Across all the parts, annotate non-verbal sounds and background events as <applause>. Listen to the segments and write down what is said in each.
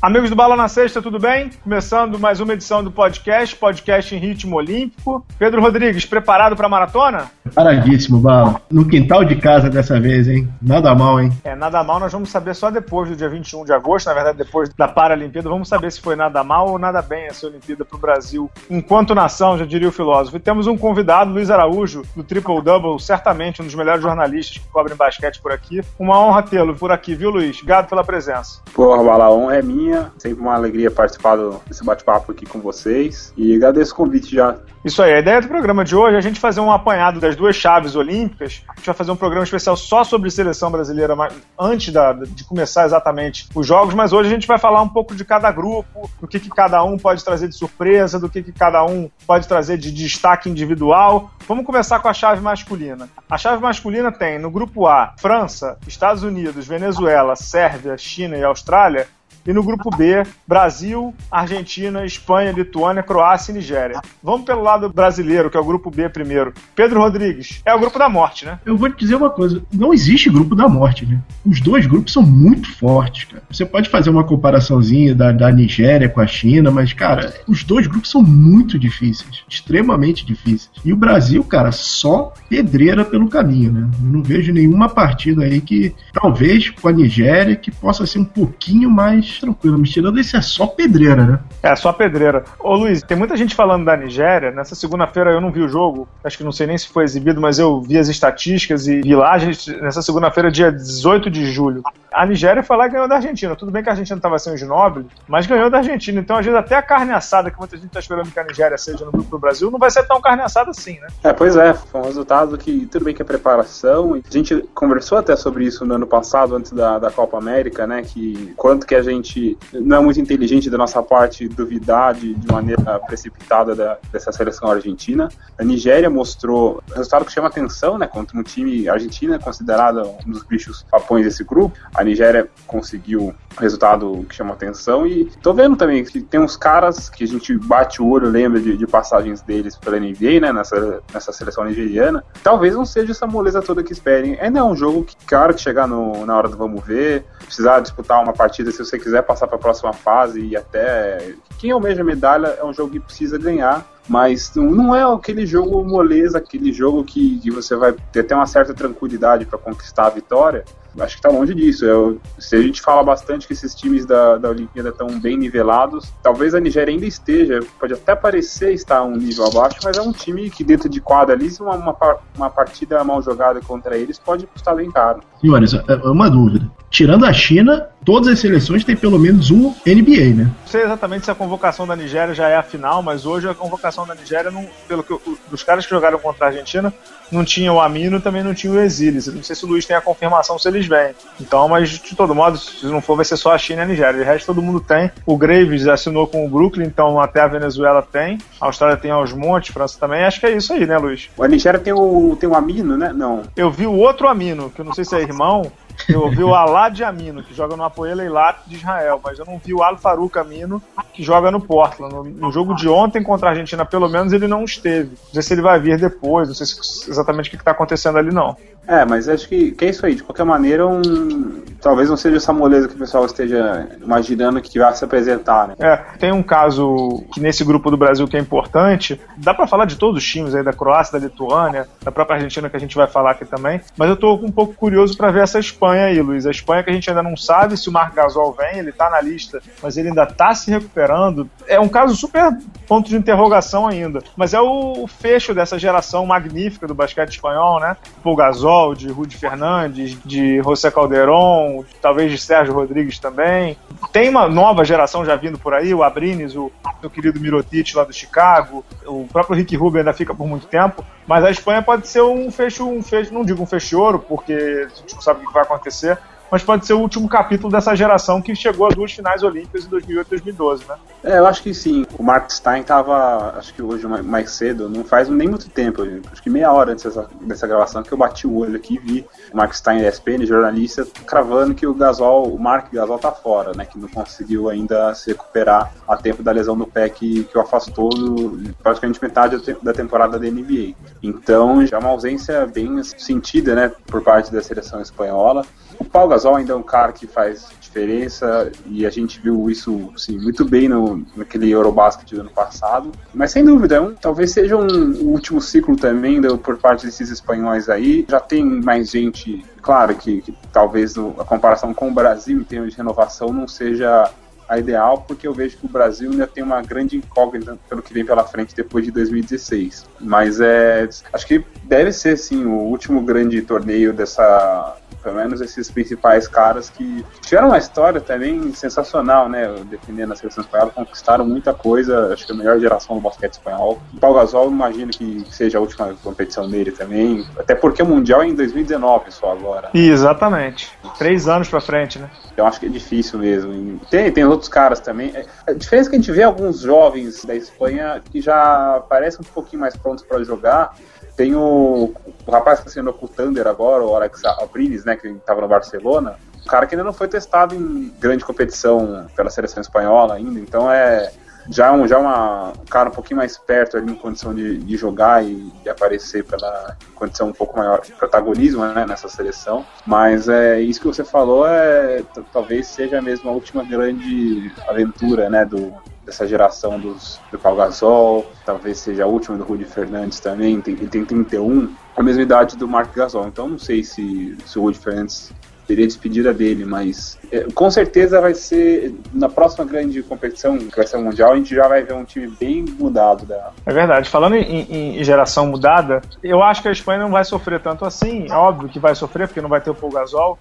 Amigos do Bala na Sexta, tudo bem? Começando mais uma edição do podcast, podcast em ritmo olímpico. Pedro Rodrigues, preparado para a maratona? Preparadíssimo, Bala. No quintal de casa dessa vez, hein? Nada mal, hein? É, nada mal, nós vamos saber só depois do dia 21 de agosto, na verdade, depois da Paralimpíada, vamos saber se foi nada mal ou nada bem essa Olimpíada para o Brasil, enquanto nação, já diria o filósofo. E temos um convidado, Luiz Araújo, do Triple Double, certamente um dos melhores jornalistas que cobrem basquete por aqui. Uma honra tê-lo por aqui, viu, Luiz? Obrigado pela presença. Porra, Bala, a honra é minha Sempre uma alegria participar desse bate-papo aqui com vocês. E agradeço o convite já. Isso aí, a ideia do programa de hoje é a gente fazer um apanhado das duas chaves olímpicas. A gente vai fazer um programa especial só sobre seleção brasileira antes da, de começar exatamente os jogos, mas hoje a gente vai falar um pouco de cada grupo, do que, que cada um pode trazer de surpresa, do que, que cada um pode trazer de destaque individual. Vamos começar com a chave masculina. A chave masculina tem no grupo A França, Estados Unidos, Venezuela, Sérvia, China e Austrália. E no grupo B, Brasil, Argentina, Espanha, Lituânia, Croácia e Nigéria. Vamos pelo lado brasileiro, que é o grupo B primeiro. Pedro Rodrigues, é o grupo da morte, né? Eu vou te dizer uma coisa: não existe grupo da morte, né? Os dois grupos são muito fortes, cara. Você pode fazer uma comparaçãozinha da, da Nigéria com a China, mas, cara, os dois grupos são muito difíceis, extremamente difíceis. E o Brasil, cara, só pedreira pelo caminho, né? Eu não vejo nenhuma partida aí que, talvez com a Nigéria, que possa ser um pouquinho mais tranquilo, mas tirando isso é só pedreira, né? É, só pedreira. Ô Luiz, tem muita gente falando da Nigéria. Nessa segunda-feira eu não vi o jogo, acho que não sei nem se foi exibido, mas eu vi as estatísticas e vi lá, gente, nessa segunda-feira, dia 18 de julho. A Nigéria foi lá e ganhou da Argentina. Tudo bem que a Argentina estava sem o Ginóbili, mas ganhou da Argentina. Então, às vezes, até a carne assada, que muita gente está esperando que a Nigéria seja no grupo do Brasil, não vai ser tão carne assada assim, né? É, pois é. Foi um resultado que, tudo bem que é preparação. A gente conversou até sobre isso no ano passado, antes da, da Copa América, né? Que quanto que a gente não é muito inteligente da nossa parte duvidar de, de maneira precipitada da, dessa seleção argentina. A Nigéria mostrou resultado que chama atenção, né? Contra um time argentino considerado um dos bichos papões desse grupo. A Nigéria conseguiu um resultado que chama atenção e tô vendo também que tem uns caras que a gente bate o olho, lembra de, de passagens deles pela NBA, né? Nessa, nessa seleção nigeriana. Talvez não seja essa moleza toda que esperem. Ainda é um jogo que, claro, que chegar no, na hora do vamos ver, precisar disputar uma partida se você quiser passar para a próxima fase e até quem almeja medalha é um jogo que precisa ganhar, mas não é aquele jogo moleza, aquele jogo que, que você vai ter até uma certa tranquilidade para conquistar a vitória acho que está longe disso. Eu, se a gente fala bastante que esses times da, da Olimpíada estão bem nivelados, talvez a Nigéria ainda esteja, pode até parecer estar um nível abaixo, mas é um time que dentro de quadra ali, uma, uma, uma partida mal jogada contra eles pode custar bem caro. Senhores, é, é uma dúvida. Tirando a China, todas as seleções têm pelo menos um NBA, né? Não sei exatamente se a convocação da Nigéria já é a final, mas hoje a convocação da Nigéria, não, pelo que dos caras que jogaram contra a Argentina, não tinha o Amino e também não tinha o Exiles. Não sei se o Luiz tem a confirmação se eles vêm. Então, mas de todo modo, se não for, vai ser só a China e a Nigéria. De resto, todo mundo tem. O Graves assinou com o Brooklyn, então até a Venezuela tem. A Austrália tem aos montes, França também. Acho que é isso aí, né, Luiz? A Nigéria tem o, tem o Amino, né? Não. Eu vi o outro Amino, que eu não sei se é irmão, eu vi o Alad Amino, que joga no Apoel Eilat de Israel, mas eu não vi o Al Farouk Amino, que joga no Portland. No, no, jogo de ontem contra a Argentina, pelo menos, ele não esteve. Não sei se ele vai vir depois, não sei se, exatamente o que está acontecendo ali, não. É, mas acho que, que é isso aí. De qualquer maneira, um, talvez não seja essa moleza que o pessoal esteja imaginando que vai se apresentar, né? É, tem um caso que nesse grupo do Brasil que é importante. Dá para falar de todos os times aí, da Croácia, da Lituânia, da própria Argentina que a gente vai falar aqui também. Mas eu tô um pouco curioso para ver essa Espanha aí, Luiz. A Espanha que a gente ainda não sabe se o Marc Gasol vem, ele tá na lista, mas ele ainda tá se recuperando. É um caso super ponto de interrogação ainda. Mas é o fecho dessa geração magnífica do basquete espanhol, né? Paul Gasol, de Rudy Fernandes, de José Calderon, talvez de Sérgio Rodrigues também. Tem uma nova geração já vindo por aí, o Abrines, o, o querido Mirotic lá do Chicago, o próprio Rick Rubio ainda fica por muito tempo, mas a Espanha pode ser um fecho, um fecho, não digo um fecho de ouro, porque a gente não sabe o que vai acontecer, mas pode ser o último capítulo dessa geração que chegou a duas finais olímpicas em 2008 e 2012, né? É, eu acho que sim. O Mark Stein tava, acho que hoje mais cedo, não faz nem muito tempo, acho que meia hora antes dessa, dessa gravação que eu bati o olho aqui e vi o Mark Stein, ESPN, jornalista, cravando que o Gasol, o Mark Gasol tá fora, né? Que não conseguiu ainda se recuperar a tempo da lesão do pé que, que o afastou do, praticamente metade da temporada da NBA. Então, já é uma ausência bem sentida, né, por parte da seleção espanhola. O Paul Gasol ainda é um cara que faz diferença e a gente viu isso assim, muito bem no, naquele Eurobasket do ano passado. Mas sem dúvida, é um, talvez seja um, último ciclo também do, por parte desses espanhóis aí. Já tem mais gente, claro que, que talvez a comparação com o Brasil em termos de renovação não seja a ideal, porque eu vejo que o Brasil ainda tem uma grande incógnita pelo que vem pela frente depois de 2016. Mas é, acho que deve ser sim o último grande torneio dessa pelo menos esses principais caras que tiveram uma história também sensacional, né? Defendendo a seleção espanhola, conquistaram muita coisa, acho que a melhor geração do basquete espanhol. O Pau Gasol, imagino que seja a última competição dele também, até porque o Mundial é em 2019 só agora. Exatamente. Três anos pra frente, né? Então acho que é difícil mesmo. Tem, tem outros caras também. É, a diferença é que a gente vê alguns jovens da Espanha que já parecem um pouquinho mais prontos para jogar, tem o, o rapaz que sendo com o Thunder agora, o Alex Abriles, né, que estava no Barcelona. O cara que ainda não foi testado em grande competição pela seleção espanhola ainda, então é já um, já uma, um cara um pouquinho mais perto ali em condição de, de jogar e de aparecer pela condição um pouco maior de protagonismo né, nessa seleção. Mas é isso que você falou é talvez seja mesmo a última grande aventura né, do, dessa geração dos, do Pau Gasol, talvez seja a última do Rudy Fernandes também, tem, ele tem 31, a mesma idade do Mark Gasol, então não sei se, se o Rudy Fernandes teria despedida dele, mas é, com certeza vai ser na próxima grande competição, que vai ser o Mundial, a gente já vai ver um time bem mudado da. É verdade. Falando em, em, geração mudada, eu acho que a Espanha não vai sofrer tanto assim. É óbvio que vai sofrer, porque não vai ter o Paul Gasol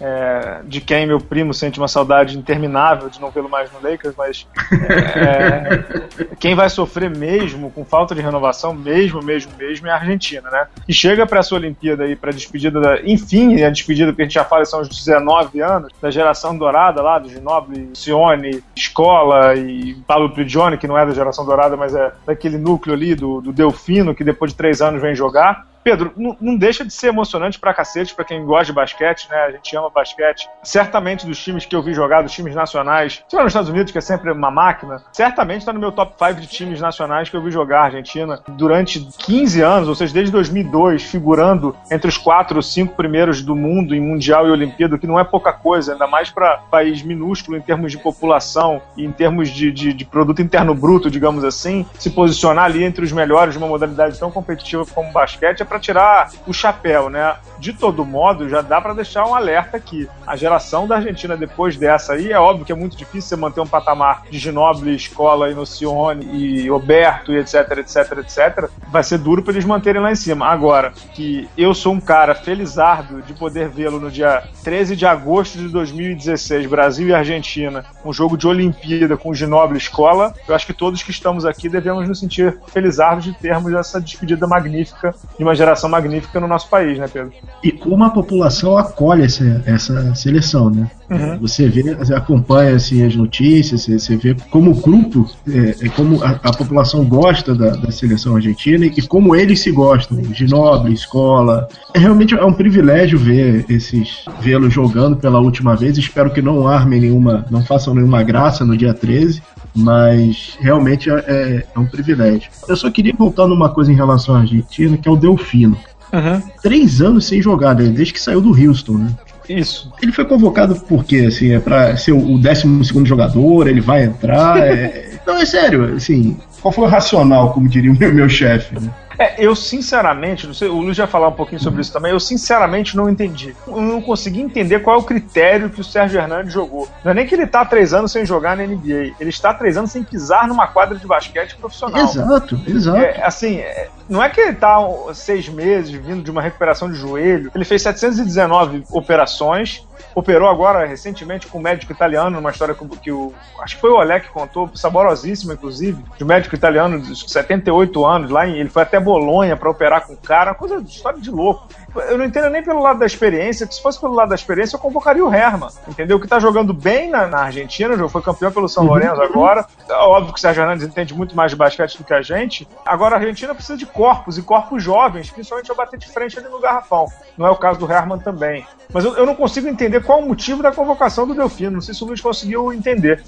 é, de quem meu primo sente uma saudade interminável de não vê-lo mais no Lakers, mas é, <laughs> quem vai sofrer mesmo com falta de renovação, mesmo, mesmo, mesmo, é a Argentina, né? E chega para essa Olimpíada aí, para a despedida, da, enfim, a despedida que a gente já fala são os 19 anos, da geração dourada lá, do Ginobili, Sione, Escola e Paulo Prigioni, que não é da geração dourada, mas é daquele núcleo ali do, do Delfino, que depois de três anos vem jogar. Pedro, não, deixa de ser emocionante pra cacete pra quem gosta de basquete, né? A gente ama basquete. Certamente dos times que eu vi jogar, dos times nacionais, se nos Estados Unidos, que é sempre uma máquina, certamente tá no meu top 5 de times nacionais que eu vi jogar a Argentina durante 15 anos, ou seja, desde 2002, figurando entre os quatro ou cinco primeiros do mundo em Mundial e Olimpíada, que não é pouca coisa, ainda mais para país minúsculo em termos de população e em termos de, de, de produto interno bruto, digamos assim, se posicionar ali entre os melhores de uma modalidade tão competitiva como o basquete é para tirar o chapéu, né? De todo modo, já dá para deixar um alerta aqui. A geração da Argentina depois dessa aí, é óbvio que é muito difícil você manter um patamar de Ginóbili, Escola, Inocione e Oberto e etc, etc, etc. Vai ser duro para eles manterem lá em cima. Agora, que eu sou um cara felizardo de poder vê-lo no dia 13 de agosto de 2016, Brasil e Argentina, um jogo de Olimpíada com Ginóbili Escola, eu acho que todos que estamos aqui devemos nos sentir felizardos de termos essa despedida magnífica de uma geração geração magnífica no nosso país, né, Pedro? E como a população acolhe essa, essa seleção, né? Uhum. Você vê, você acompanha assim, as notícias, você, você vê como o grupo, é, é como a, a, população gosta da, da, seleção argentina e como eles se gostam, de nobre, escola. É, realmente é um privilégio ver esses vê-los jogando pela última vez. Espero que não armem nenhuma, não façam nenhuma graça no dia 13 mas realmente é, é, é, um privilégio. Eu só queria voltar numa coisa em relação à Argentina, que é o Delfino. Uhum. Três anos sem jogar, né? desde que saiu do Houston, né? Isso. Ele foi convocado porque, assim, é pra ser o 12 segundo jogador, ele vai entrar. é... <laughs> Não, é sério, assim, qual foi o racional, como diria o meu, meu chefe, né? É, eu sinceramente, não sei, o Luiz já falar um pouquinho sobre isso também, eu sinceramente não entendi. Eu não consegui entender qual é o critério que o Sérgio Hernandes jogou. Não é nem que ele está há três anos sem jogar na NBA, ele está há três anos sem pisar numa quadra de basquete profissional. Exato, exato. É, assim, é, não é que ele está seis meses vindo de uma recuperação de joelho, ele fez 719 operações, operou agora recentemente com um médico italiano, numa história que, que o. Acho que foi o Olé que contou, saborosíssima, inclusive, de um médico italiano de 78 anos, lá em, ele foi até Bolonha para operar com o cara, coisa de história de louco. Eu não entendo nem pelo lado da experiência, se fosse pelo lado da experiência, eu convocaria o Herman, entendeu? Que tá jogando bem na, na Argentina, já foi campeão pelo São Lourenço uhum. agora. Óbvio que o Sérgio Hernandes entende muito mais de basquete do que a gente. Agora a Argentina precisa de corpos, e corpos jovens, principalmente a bater de frente ali no garrafão. Não é o caso do Herman também. Mas eu, eu não consigo entender qual o motivo da convocação do Delfino. Não sei se o Luiz conseguiu entender.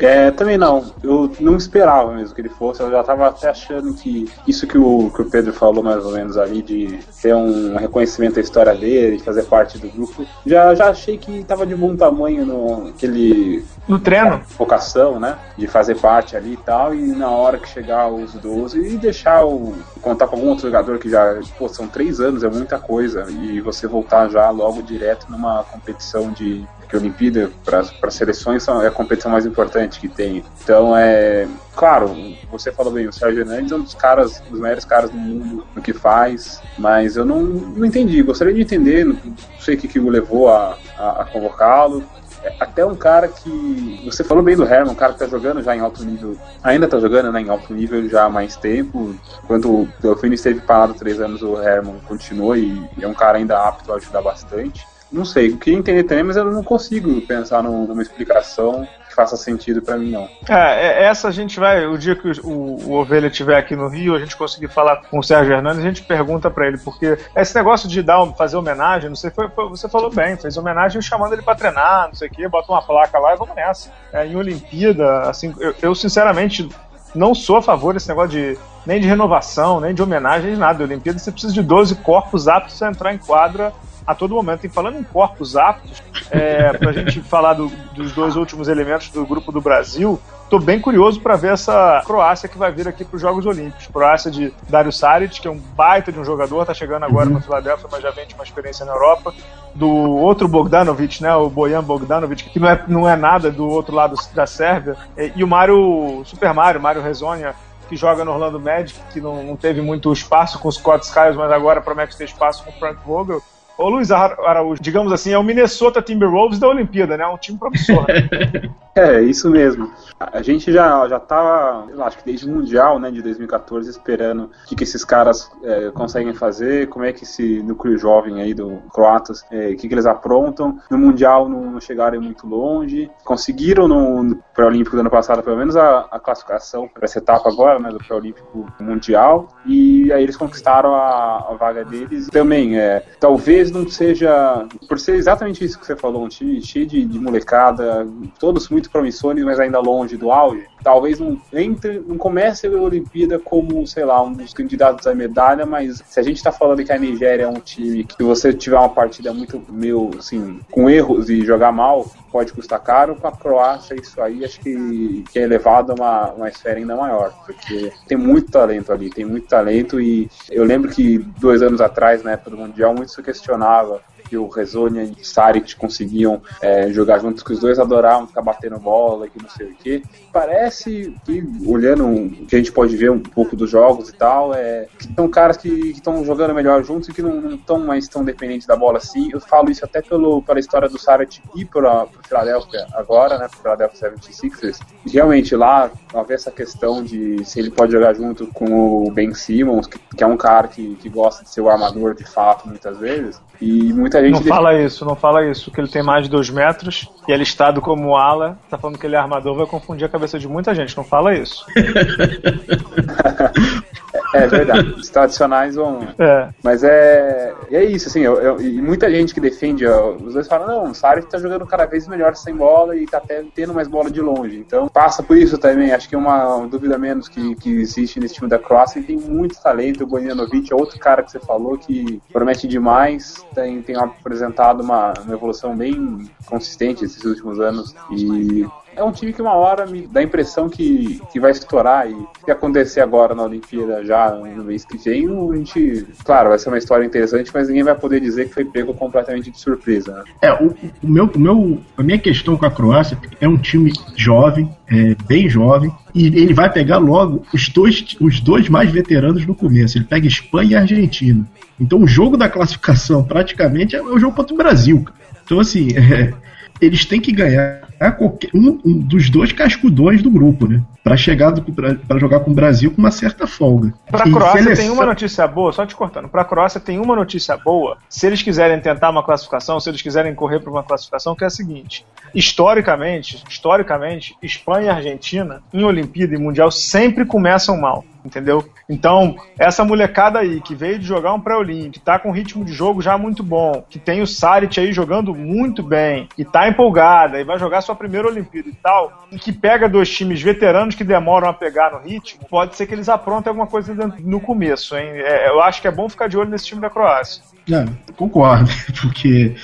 É, também não. Eu não esperava mesmo que ele fosse. Eu já estava até achando que isso que o, que o Pedro falou mais ou menos ali, de ter um reconhecimento da história dele, de fazer parte do grupo, já, já achei que estava de bom tamanho no aquele. No treino. Vocação, né? De fazer parte ali e tal. E na hora que chegar os 12 e deixar o. contar com algum outro jogador que já. Pô, são três anos, é muita coisa. E você voltar já logo direto numa competição de que a Olimpíada para seleções é a competição mais importante que tem. Então é claro, você falou bem, o Sérgio Hernandes é um dos caras, dos maiores caras do mundo no que faz, mas eu não, não entendi. Gostaria de entender, não sei o que, que o levou a, a, a convocá-lo. É, até um cara que. Você falou bem do Herman, um cara que tá jogando já em alto nível. Ainda tá jogando né, em alto nível já há mais tempo. Quando o Delfino esteve parado três anos, o Herman continuou e é um cara ainda apto a ajudar bastante. Não sei, eu queria entender também, mas eu não consigo pensar numa explicação que faça sentido para mim, não. É, é, essa a gente vai, o dia que o, o, o Ovelha estiver aqui no Rio, a gente conseguir falar com o Sérgio Hernandes, a gente pergunta para ele, porque esse negócio de dar, fazer homenagem, não sei, foi, foi, você falou bem, fez homenagem chamando ele para treinar, não sei o quê, bota uma placa lá e vamos nessa. É, em Olimpíada, assim, eu, eu sinceramente não sou a favor desse negócio de nem de renovação, nem de homenagem, nem nada. Olimpíada você precisa de 12 corpos aptos a entrar em quadra a todo momento. E falando em corpos aptos, é, para a gente <laughs> falar do, dos dois últimos elementos do grupo do Brasil, Estou bem curioso para ver essa Croácia que vai vir aqui para os Jogos Olímpicos. Croácia de Dario Saric, que é um baita de um jogador, está chegando agora uhum. no Philadelphia, mas já vem de uma experiência na Europa. Do outro Bogdanovic, né, o Bojan Bogdanovic, que não é, não é nada do outro lado da Sérvia. E, o Mario, Super Mario, Mario Rezonia, que joga no Orlando Magic, que não, não teve muito espaço com os Scott Skiles, mas agora promete ter espaço com o Frank Vogel. Ô Luiz Araújo, digamos assim, é o Minnesota Timberwolves da Olimpíada, né? Um time promissor. Né? <laughs> é, isso mesmo. A gente já, já tá, acho que desde o Mundial, né, de 2014, esperando o que, que esses caras é, conseguem fazer, como é que esse núcleo jovem aí do Croatas, é, o que, que eles aprontam. No Mundial não chegaram muito longe, conseguiram no pré-olímpico do ano passado, pelo menos, a, a classificação para essa etapa agora, né, do pré-olímpico mundial, e aí eles conquistaram a, a vaga deles. Também, é, talvez não seja, por ser exatamente isso que você falou, um time cheio de, de molecada, todos muito promissores, mas ainda longe do auge, talvez não entre, não comece a Olimpíada como, sei lá, um dos candidatos à medalha, mas se a gente tá falando que a Nigéria é um time que você tiver uma partida muito, meio, assim, com erros e jogar mal, pode custar caro, com a Croácia isso aí acho que, que é elevado a uma, uma esfera ainda maior, porque tem muito talento ali, tem muito talento e eu lembro que dois anos atrás, na época do Mundial, muito se questionava que o Rezonia e Saric conseguiam é, jogar juntos, que os dois adoravam ficar batendo bola, que não sei o que. Parece que, olhando o que a gente pode ver um pouco dos jogos e tal, é que são caras que estão jogando melhor juntos e que não estão mais tão dependentes da bola assim. Eu falo isso até pelo, pela história do Saric ir para o Philadelphia agora, né, para o Philadelphia 76ers. Realmente lá haver essa questão de se ele pode jogar junto com o Ben Simmons, que, que é um cara que, que gosta de ser o armador de fato muitas vezes. E muita gente. Não fala isso, não fala isso, que ele tem mais de dois metros e é listado como ala. Tá falando que ele é armador, vai confundir a cabeça de muita gente. Não fala isso. <laughs> É verdade. Os tradicionais vão. É. Mas é. É isso, assim. Eu, eu, e muita gente que defende. Ó, os dois falam: não, o Sari tá jogando cada vez melhor sem bola e tá até tendo mais bola de longe. Então passa por isso também. Acho que é uma dúvida menos que, que existe nesse time da Croácia. E tem muito talento. O Bojanovic é outro cara que você falou que promete demais. Tem, tem apresentado uma, uma evolução bem consistente esses últimos anos. E é um time que uma hora me dá a impressão que, que vai estourar e acontecer agora na Olimpíada já no mês que vem, a gente, claro, vai ser uma história interessante, mas ninguém vai poder dizer que foi pego completamente de surpresa. Né? É, o, o, meu, o meu, a minha questão com a Croácia é um time jovem, é, bem jovem, e ele vai pegar logo os dois, os dois mais veteranos no começo. Ele pega Espanha e Argentina. Então o jogo da classificação praticamente é o jogo contra o Brasil. Então, assim, <laughs> é, eles têm que ganhar qualquer, um, um, dos dois cascudões do grupo, né? Para chegar para jogar com o Brasil com uma certa folga. Para a Croácia seleção... tem uma notícia boa, só te cortando. Para a Croácia tem uma notícia boa. Se eles quiserem tentar uma classificação, se eles quiserem correr para uma classificação, que é a seguinte: historicamente, historicamente, Espanha e Argentina em Olimpíada e Mundial sempre começam mal entendeu? Então, essa molecada aí que veio de jogar um pré-olímpico, tá com ritmo de jogo já muito bom, que tem o Saric aí jogando muito bem, e tá empolgada, e vai jogar sua primeira Olimpíada e tal, e que pega dois times veteranos que demoram a pegar no ritmo, pode ser que eles aprontem alguma coisa no começo, hein? É, eu acho que é bom ficar de olho nesse time da Croácia. É, concordo, <laughs> porque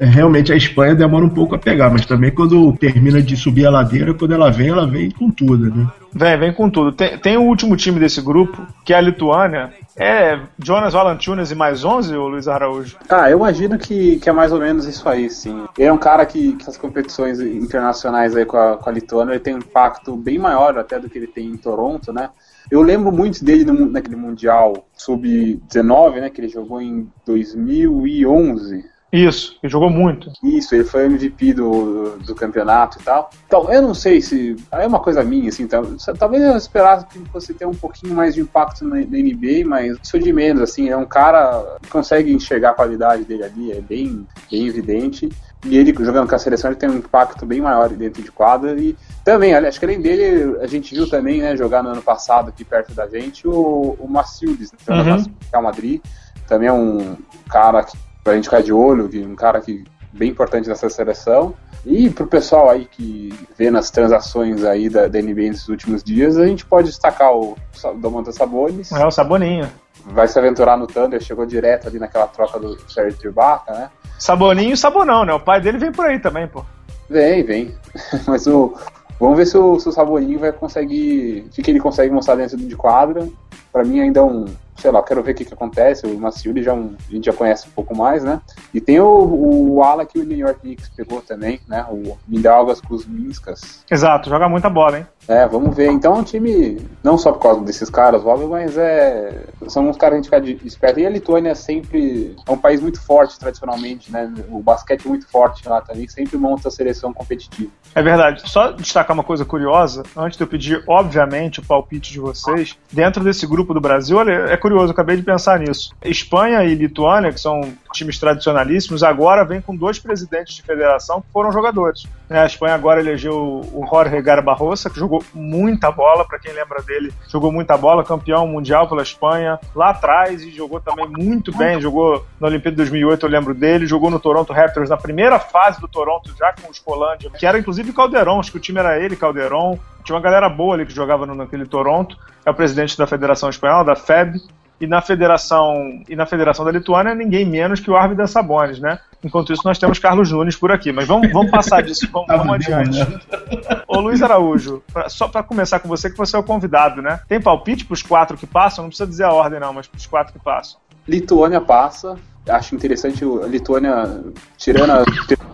realmente a Espanha demora um pouco a pegar, mas também quando termina de subir a ladeira, quando ela vem, ela vem com tudo, né? Vem, vem com tudo. Tem, tem o último time desse grupo, que é a Lituânia. É Jonas Valanciunas e mais 11, ou Luiz Araújo? Ah, eu imagino que, que é mais ou menos isso aí, sim. Ele é um cara que, que as competições internacionais aí com a, com a Lituânia ele tem um impacto bem maior até do que ele tem em Toronto, né? Eu lembro muito dele no, naquele Mundial Sub-19, né? Que ele jogou em 2011. Isso, ele jogou muito. Isso, ele foi MVP do, do campeonato e tal. Então, eu não sei se. É uma coisa minha, assim, tá, talvez eu esperasse que fosse ter um pouquinho mais de impacto na, na NBA, mas isso de menos, assim, é um cara que consegue enxergar a qualidade dele ali, é bem, bem evidente. E ele jogando com a seleção ele tem um impacto bem maior dentro de quadra. E também, acho que além dele, a gente viu também, né, jogar no ano passado aqui perto da gente, o, o Macildes, né, uhum. Real Madrid. Também é um cara que pra gente ficar de olho, um cara que bem importante nessa seleção. E pro pessoal aí que vê nas transações aí da, da NBA nesses últimos dias, a gente pode destacar o Domantas Sabonis. É, o Saboninho. Vai se aventurar no Thunder, chegou direto ali naquela troca do Sérgio Tribaca, né? Saboninho e Sabonão, né? O pai dele vem por aí também, pô. Vem, vem. <laughs> Mas o. Vamos ver se o, se o Saboninho vai conseguir. O que ele consegue mostrar dentro de quadra. Pra mim ainda é um, sei lá, quero ver o que, que acontece. O Maciuli já um, a gente já conhece um pouco mais, né? E tem o, o ala que o New York Knicks pegou também, né? O Mindaugas Kuzminskas. Exato, joga muita bola, hein? É, vamos ver. Então é um time, não só por causa desses caras, óbvio, mas é. São uns caras que a gente fica esperto. E a Lituânia é sempre. É um país muito forte tradicionalmente, né? O basquete é muito forte lá também, sempre monta a seleção competitiva. É verdade. Só destacar uma coisa curiosa, antes de eu pedir, obviamente, o palpite de vocês, dentro desse grupo do Brasil, olha, é curioso, acabei de pensar nisso. Espanha e Lituânia, que são times tradicionalíssimos, agora vem com dois presidentes de federação que foram jogadores. A Espanha agora elegeu o Jorge Garbarrosa, que jogou muita bola, para quem lembra dele, jogou muita bola, campeão mundial pela Espanha lá atrás e jogou também muito bem, jogou na Olimpíada de 2008, eu lembro dele, jogou no Toronto Raptors na primeira fase do Toronto, já com o Escolândia, que era inclusive Calderon, acho que o time era ele, Calderon, tinha uma galera boa ali que jogava naquele Toronto, é o presidente da Federação Espanhola, da FEB, e na federação e na federação da Lituânia ninguém menos que o Arvidas Sabonis, né? Enquanto isso nós temos Carlos Nunes por aqui, mas vamos, vamos passar disso, <laughs> vamos, vamos adiante. Ô Luiz Araújo, pra, só para começar com você que você é o convidado, né? Tem palpite para os quatro que passam? Não precisa dizer a ordem não, mas para os quatro que passam. Lituânia passa, acho interessante a Lituânia, tirando a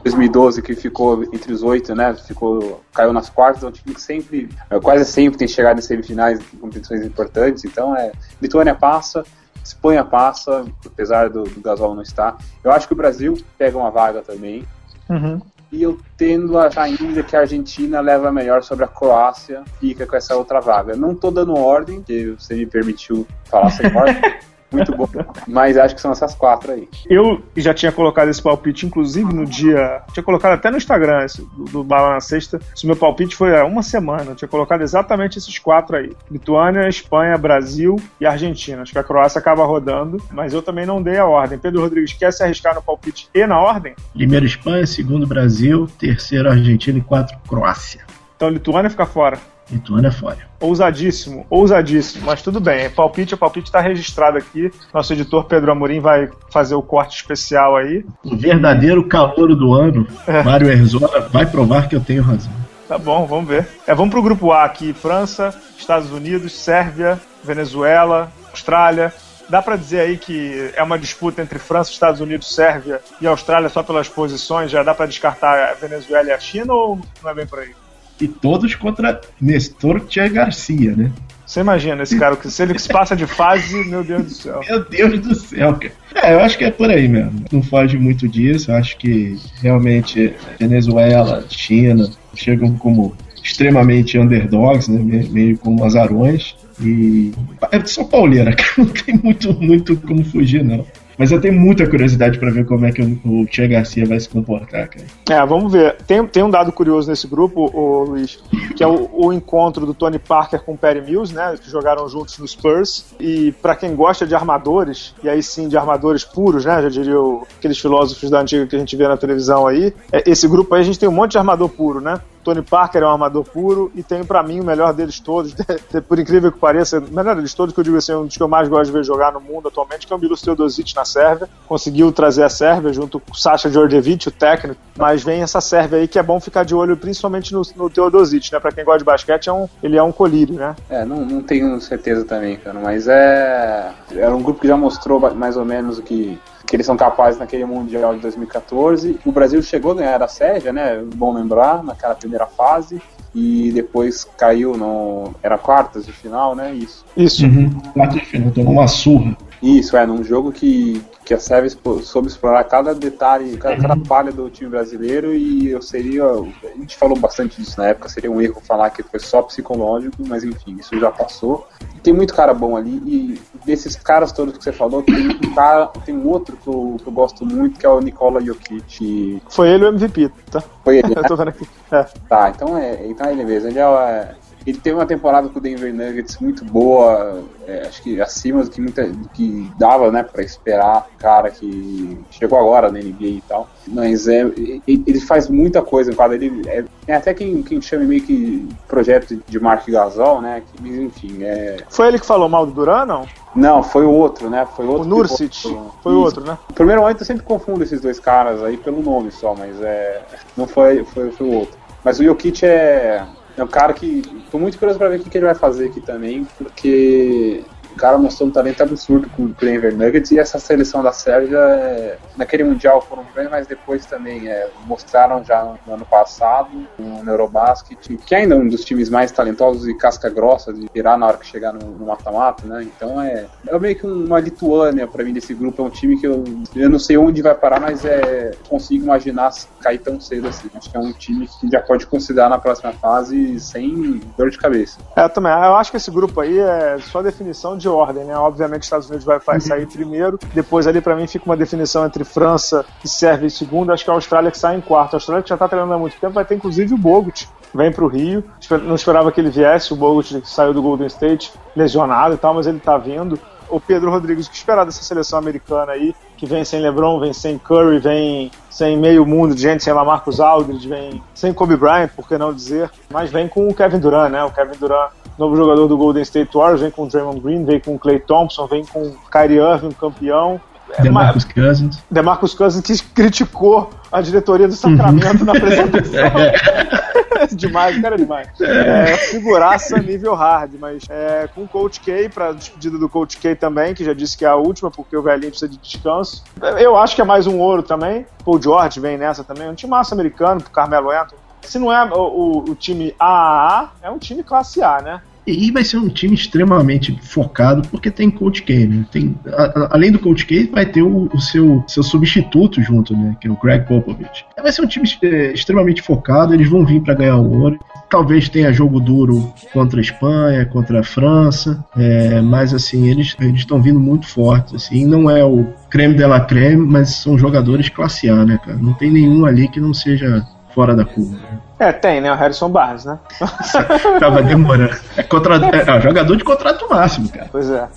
2012 que ficou entre os oito, né? Ficou, caiu nas quartas, é um time que sempre, é, quase sempre tem chegado em semifinais em competições importantes. Então é Lituânia passa, Espanha passa, apesar do, do Gasol não estar. Eu acho que o Brasil pega uma vaga também. Uhum. E eu tendo a achar ainda que a Argentina leva melhor sobre a Croácia, fica com essa outra vaga. Não tô dando ordem, que você me permitiu falar sem ordem. <laughs> Muito bom. Mas acho que são essas quatro aí. Eu já tinha colocado esse palpite, inclusive no dia. Tinha colocado até no Instagram esse, do, do Bala na Sexta. Esse meu palpite foi há uma semana. Eu tinha colocado exatamente esses quatro aí: Lituânia, Espanha, Brasil e Argentina. Acho que a Croácia acaba rodando, mas eu também não dei a ordem. Pedro Rodrigues quer se arriscar no palpite e na ordem? Primeiro Espanha, segundo Brasil, terceiro Argentina e quatro Croácia. Então Lituânia fica fora. Lituânia é fora. Ousadíssimo, ousadíssimo, mas tudo bem. Palpite, o palpite está registrado aqui. Nosso editor Pedro Amorim vai fazer o corte especial aí. O verdadeiro calor do ano, é. Mário Herzola, vai provar que eu tenho razão. Tá bom, vamos ver. É, vamos pro grupo A aqui: França, Estados Unidos, Sérvia, Venezuela, Austrália. Dá para dizer aí que é uma disputa entre França, Estados Unidos, Sérvia e Austrália só pelas posições? Já dá para descartar a Venezuela e a China ou não é bem por aí? E todos contra Nestor Tia Garcia, né? Você imagina esse cara, se ele se passa de fase, meu Deus do céu. Meu Deus do céu, cara. É, eu acho que é por aí mesmo. Não foge muito disso. Eu acho que realmente Venezuela, China chegam como extremamente underdogs, né? meio como azarões. E é só pauleira, <laughs> não tem muito, muito como fugir, não. Mas eu tenho muita curiosidade para ver como é que o, Tia Garcia vai se comportar, cara. É, vamos ver. Tem, tem um dado curioso nesse grupo, o Luiz, que é o, o encontro do Tony Parker com o Perry Mills, né? Que jogaram juntos no Spurs. E para quem gosta de armadores, e aí sim de armadores puros, né? Já diriam aqueles filósofos da antiga que a gente vê na televisão aí. É, esse grupo aí a gente tem um monte de armador puro, né? Tony Parker é um armador puro e tem para mim o melhor deles todos, <laughs> por incrível que pareça, o melhor deles todos, que eu digo assim, um dos que eu mais gosto de ver jogar no mundo atualmente, que é o Milos Teodosic na Sérvia. Conseguiu trazer a Sérvia junto com o Sasha Djordjevic, o técnico, mas vem essa Sérvia aí que é bom ficar de olho principalmente no, no Teodosic, né? Pra quem gosta de basquete, é um, ele é um colírio, né? É, não, não tenho certeza também, cara, mas é. Era é um grupo que já mostrou mais ou menos o que que eles são capazes naquele Mundial de 2014. O Brasil chegou a ganhar a Sérvia, né? Bom lembrar, naquela primeira fase. E depois caiu no. Era quartas de final, né? Isso. Isso. Uhum. Quartas de final, tomou uma surra. Isso, é, num jogo que, que a Sérvia soube explorar cada detalhe, cada, cada uhum. falha do time brasileiro e eu seria. A gente falou bastante disso na época, seria um erro falar que foi só psicológico, mas enfim, isso já passou. Tem muito cara bom ali e desses caras todos que você falou, tem um cara, tem um outro que eu, que eu gosto muito, que é o Nikola Jokic. Foi ele o MVP, tá? Foi ele. Né? <laughs> eu tô vendo aqui. É. Tá, então é, então é ele mesmo. Ele é, ele teve uma temporada com o Denver Nuggets muito boa, é, acho que acima do que, muita, do que dava, né, para esperar. Cara que chegou agora na NBA e tal. Mas é, ele faz muita coisa, quadro. Ele é, é, até quem, quem chama meio que projeto de Mark Gasol, né? Que, enfim, é. Foi ele que falou mal do Duran, não? Não, foi o outro, né? Foi outro. O Nursic. Foi o outro, né? No primeiro momento eu sempre confundo esses dois caras aí pelo nome só, mas é. Não foi, foi, foi o outro. Mas o Jokic é é um cara que. Tô muito curioso pra ver o que, que ele vai fazer aqui também, porque o cara mostrou um talento absurdo com o Denver Nuggets e essa seleção da Sérvia, é, naquele Mundial foram bem, mas depois também é, mostraram já no ano passado no Eurobasket, que ainda é um dos times mais talentosos e casca grossa de virar na hora que chegar no mata-mata, né? Então é, é meio que uma Lituânia para mim desse grupo, é um time que eu, eu não sei onde vai parar, mas é consigo imaginar cair tão cedo assim. Acho que é um time que já pode considerar na próxima fase sem dor de cabeça. É, também. Eu acho que esse grupo aí é só definição de de ordem, né? Obviamente, Estados Unidos vai, vai sair primeiro. Depois, ali, para mim, fica uma definição entre França e Sérvia em segundo. Acho que a Austrália que sai em quarto. A Austrália que já tá treinando há muito tempo vai ter, inclusive, o Bogut. Vem pro Rio. Não esperava que ele viesse. O Bogut saiu do Golden State lesionado e tal, mas ele tá vindo. O Pedro Rodrigues, o que esperar dessa seleção americana aí, que vem sem LeBron, vem sem Curry, vem sem meio mundo de gente, sem Lamarcus Aldridge, vem sem Kobe Bryant, por que não dizer, mas vem com o Kevin Durant, né? O Kevin Durant novo jogador do Golden State Warriors, vem com o Draymond Green, vem com o Clay Thompson, vem com o Kyrie Irving, campeão. É DeMarcus é, Cousins. DeMarcus Cousins que criticou a diretoria do Sacramento uhum. na apresentação. <laughs> Demais, cara, demais. É, figuraça nível hard, mas é, com o Coach K, pra despedida do Coach K também, que já disse que é a última, porque o velhinho precisa de descanso. Eu acho que é mais um ouro também. Paul George vem nessa também. Um time massa americano pro Carmelo Anthony se não é o, o, time AAA, é um time classe A, né? E vai ser um time extremamente focado, porque tem Coach K, né? Tem, a, além do Coach K, vai ter o, o, seu, seu substituto junto, né? Que é o Greg Popovich. Vai ser um time é, extremamente focado, eles vão vir para ganhar o ouro. Talvez tenha jogo duro contra a Espanha, contra a França, é, mas assim, eles estão vindo muito fortes. Assim, não é o creme de la creme, mas são jogadores classe A, né, cara? Não tem nenhum ali que não seja fora da curva. É, tem, né? O Harrison Barnes, né? <laughs> Tava demorando. É, contra... <laughs> é, jogador de contrato máximo, cara. Pois é.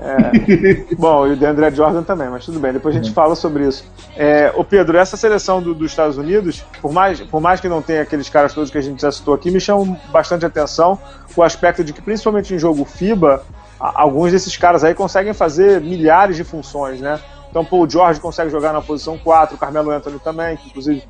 é. Bom, e o DeAndre Jordan também, mas tudo bem, depois a gente é. fala sobre isso. É, ô Pedro, essa seleção do, dos Estados Unidos, por mais, por mais que não tenha aqueles caras todos que a gente já citou aqui, me chamam bastante atenção o aspecto de que, principalmente em jogo FIBA, alguns desses caras aí conseguem fazer milhares de funções, né? Então, pô, o George consegue jogar na posição 4, o Carmelo Anthony também, que inclusive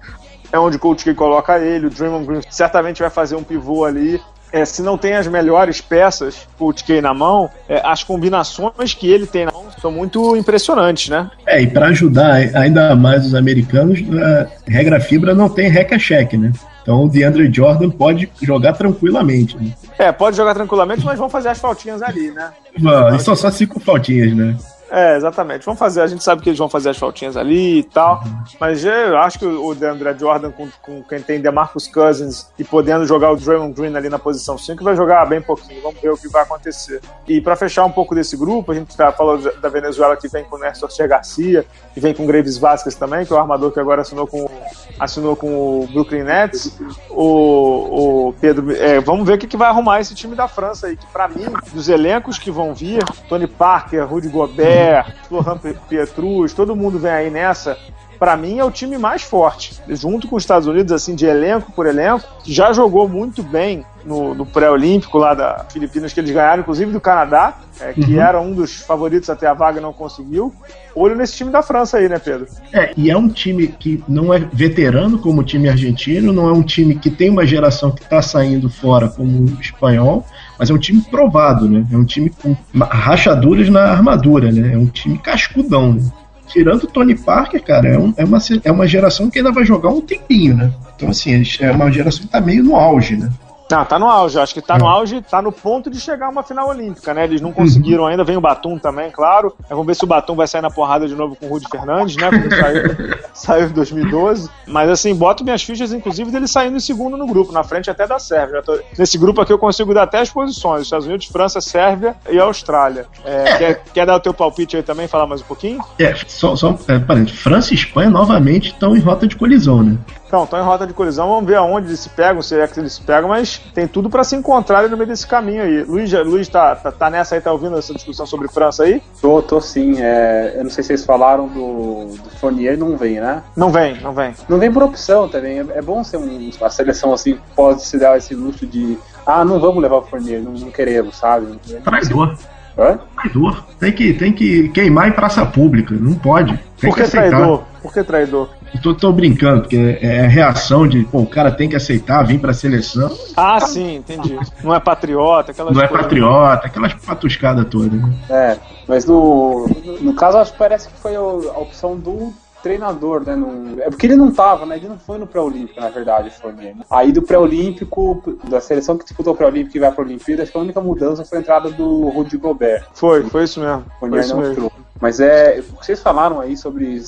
é onde o Coach K coloca ele, o Draymond Green certamente vai fazer um pivô ali. É, se não tem as melhores peças, Coach K na mão, é, as combinações que ele tem na mão são muito impressionantes, né? É, e para ajudar ainda mais os americanos, a regra fibra não tem reca-cheque, né? Então o DeAndre Jordan pode jogar tranquilamente. Né? É, pode jogar tranquilamente, mas vão fazer as faltinhas ali, né? Mano, são só cinco faltinhas, né? É, exatamente. Vamos fazer, a gente sabe que eles vão fazer as faltinhas ali e tal, mas eu acho que o DeAndre Jordan, com, com quem tem DeMarcus Cousins e podendo jogar o Draymond Green ali na posição 5, vai jogar bem pouquinho. Vamos ver o que vai acontecer. E para fechar um pouco desse grupo, a gente já falou da Venezuela que vem com o Néstor Garcia, e vem com o Graves Vasquez também, que é o armador que agora assinou com, assinou com o Brooklyn Nets. O, o Pedro, é, vamos ver o que, que vai arrumar esse time da França aí, que para mim, dos elencos que vão vir, Tony Parker, Rudy Gobert, Florent Pietrus, todo mundo vem aí nessa para mim é o time mais forte, junto com os Estados Unidos, assim, de elenco por elenco, já jogou muito bem no, no pré-olímpico lá da Filipinas, que eles ganharam, inclusive do Canadá, é, que uhum. era um dos favoritos até a vaga não conseguiu. Olho nesse time da França aí, né, Pedro? É, e é um time que não é veterano como o time argentino, não é um time que tem uma geração que está saindo fora como o espanhol, mas é um time provado, né? É um time com rachaduras na armadura, né? É um time cascudão, né? tirando o Tony Parker, cara, é, um, é, uma, é uma geração que ainda vai jogar um tempinho, né? Então, assim, é uma geração que tá meio no auge, né? Não, tá no auge. Acho que tá no é. auge, tá no ponto de chegar a uma final olímpica, né? Eles não conseguiram ainda. Vem o Batum também, claro. Vamos ver se o Batum vai sair na porrada de novo com o Rudy Fernandes, né? Como saiu, <laughs> saiu em 2012. Mas assim, boto minhas fichas, inclusive, dele saindo em segundo no grupo, na frente até da Sérvia. Tô... Nesse grupo aqui eu consigo dar até as posições: Estados Unidos, França, Sérvia e Austrália. É, é. Quer, quer, dar o teu palpite aí também, falar mais um pouquinho? É, só, só é, França e Espanha novamente estão em rota de colisão, né? Então, estão em rota de colisão, vamos ver aonde eles se pegam, se é que eles se pegam, mas tem tudo para se encontrarem no meio desse caminho aí. Luiz, Luiz tá, tá, tá, nessa aí, tá ouvindo essa discussão sobre França aí? Tô, tô sim. É, eu não sei se vocês falaram do, do Fournier, não vem, né? Não vem, não vem. Não vem por opção também. É, é bom ser um, uma seleção assim, pode se dar esse luxo de ah, não vamos levar o Fournier, não, não queremos, sabe? Traidor. Hã? Traidor. Tem que, tem que queimar em praça pública, não pode. Tem Por que, que traidor? Por que traidor? Tô, tô brincando, porque é a reação de, pô, o cara tem que aceitar, vir pra seleção. Ah, sim, entendi. Não é patriota, aquelas Não é patriota, aquelas patuscadas todas, né? É, mas no, no caso, acho que parece que foi a opção do treinador, né? No... É porque ele não tava, né? Ele não foi no pré-olímpico, na verdade, foi mesmo. Aí do pré-olímpico, da seleção que disputou o pré-olímpico e vai pra Olimpíada, acho que a única mudança foi a entrada do Rudy Gobert. Foi, foi isso mesmo. Foi isso mesmo. Mas é. Vocês falaram aí sobre.